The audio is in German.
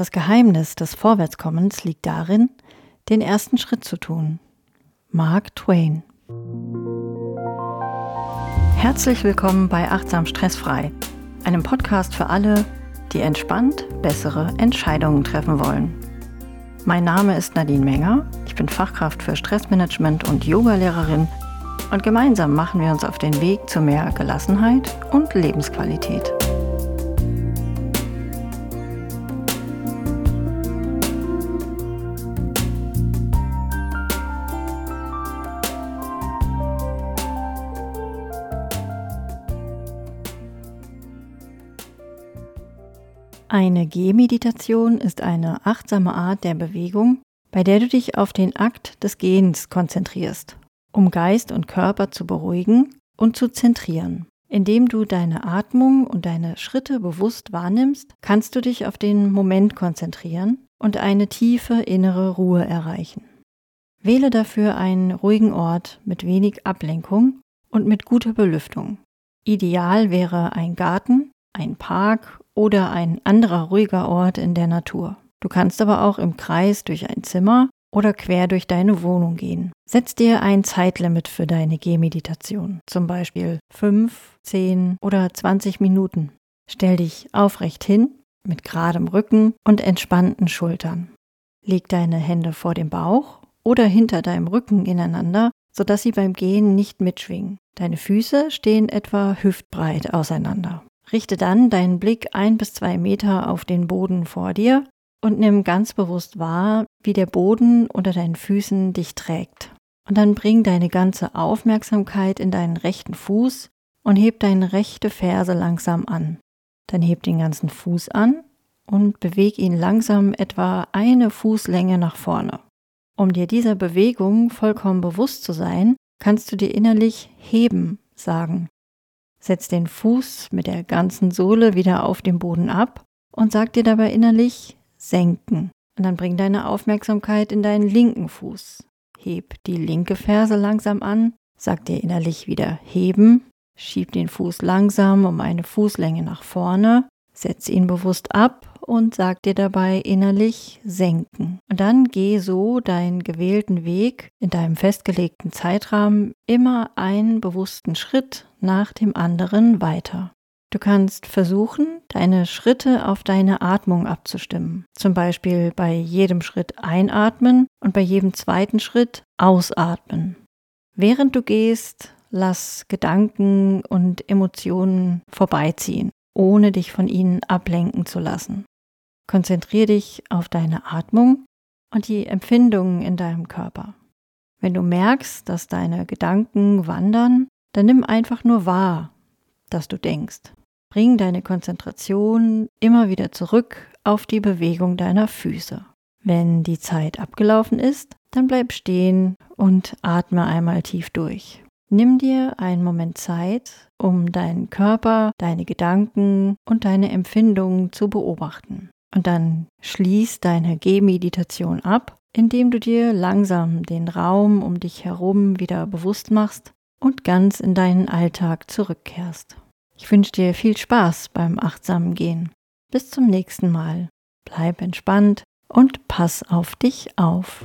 Das Geheimnis des Vorwärtskommens liegt darin, den ersten Schritt zu tun. Mark Twain. Herzlich willkommen bei Achtsam Stressfrei, einem Podcast für alle, die entspannt bessere Entscheidungen treffen wollen. Mein Name ist Nadine Menger, ich bin Fachkraft für Stressmanagement und Yogalehrerin und gemeinsam machen wir uns auf den Weg zu mehr Gelassenheit und Lebensqualität. Eine Gehmeditation ist eine achtsame Art der Bewegung, bei der du dich auf den Akt des Gehens konzentrierst, um Geist und Körper zu beruhigen und zu zentrieren. Indem du deine Atmung und deine Schritte bewusst wahrnimmst, kannst du dich auf den Moment konzentrieren und eine tiefe innere Ruhe erreichen. Wähle dafür einen ruhigen Ort mit wenig Ablenkung und mit guter Belüftung. Ideal wäre ein Garten, ein Park oder ein anderer ruhiger Ort in der Natur. Du kannst aber auch im Kreis durch ein Zimmer oder quer durch deine Wohnung gehen. Setz dir ein Zeitlimit für deine Gehmeditation, zum Beispiel 5, 10 oder 20 Minuten. Stell dich aufrecht hin, mit geradem Rücken und entspannten Schultern. Leg deine Hände vor dem Bauch oder hinter deinem Rücken ineinander, sodass sie beim Gehen nicht mitschwingen. Deine Füße stehen etwa hüftbreit auseinander. Richte dann deinen Blick ein bis zwei Meter auf den Boden vor dir und nimm ganz bewusst wahr, wie der Boden unter deinen Füßen dich trägt. Und dann bring deine ganze Aufmerksamkeit in deinen rechten Fuß und heb deine rechte Ferse langsam an. Dann heb den ganzen Fuß an und beweg ihn langsam etwa eine Fußlänge nach vorne. Um dir dieser Bewegung vollkommen bewusst zu sein, kannst du dir innerlich heben sagen. Setz den Fuß mit der ganzen Sohle wieder auf den Boden ab und sag dir dabei innerlich senken. Und dann bring deine Aufmerksamkeit in deinen linken Fuß. Heb die linke Ferse langsam an, sag dir innerlich wieder heben, schieb den Fuß langsam um eine Fußlänge nach vorne, setz ihn bewusst ab und sag dir dabei innerlich senken. Und dann geh so deinen gewählten Weg in deinem festgelegten Zeitrahmen immer einen bewussten Schritt nach dem anderen weiter. Du kannst versuchen, deine Schritte auf deine Atmung abzustimmen. Zum Beispiel bei jedem Schritt einatmen und bei jedem zweiten Schritt ausatmen. Während du gehst, lass Gedanken und Emotionen vorbeiziehen, ohne dich von ihnen ablenken zu lassen. Konzentriere dich auf deine Atmung und die Empfindungen in deinem Körper. Wenn du merkst, dass deine Gedanken wandern, dann nimm einfach nur wahr, dass du denkst. Bring deine Konzentration immer wieder zurück auf die Bewegung deiner Füße. Wenn die Zeit abgelaufen ist, dann bleib stehen und atme einmal tief durch. Nimm dir einen Moment Zeit, um deinen Körper, deine Gedanken und deine Empfindungen zu beobachten. Und dann schließ deine Gehmeditation ab, indem du dir langsam den Raum um dich herum wieder bewusst machst und ganz in deinen Alltag zurückkehrst. Ich wünsche dir viel Spaß beim achtsamen Gehen. Bis zum nächsten Mal. Bleib entspannt und pass auf dich auf.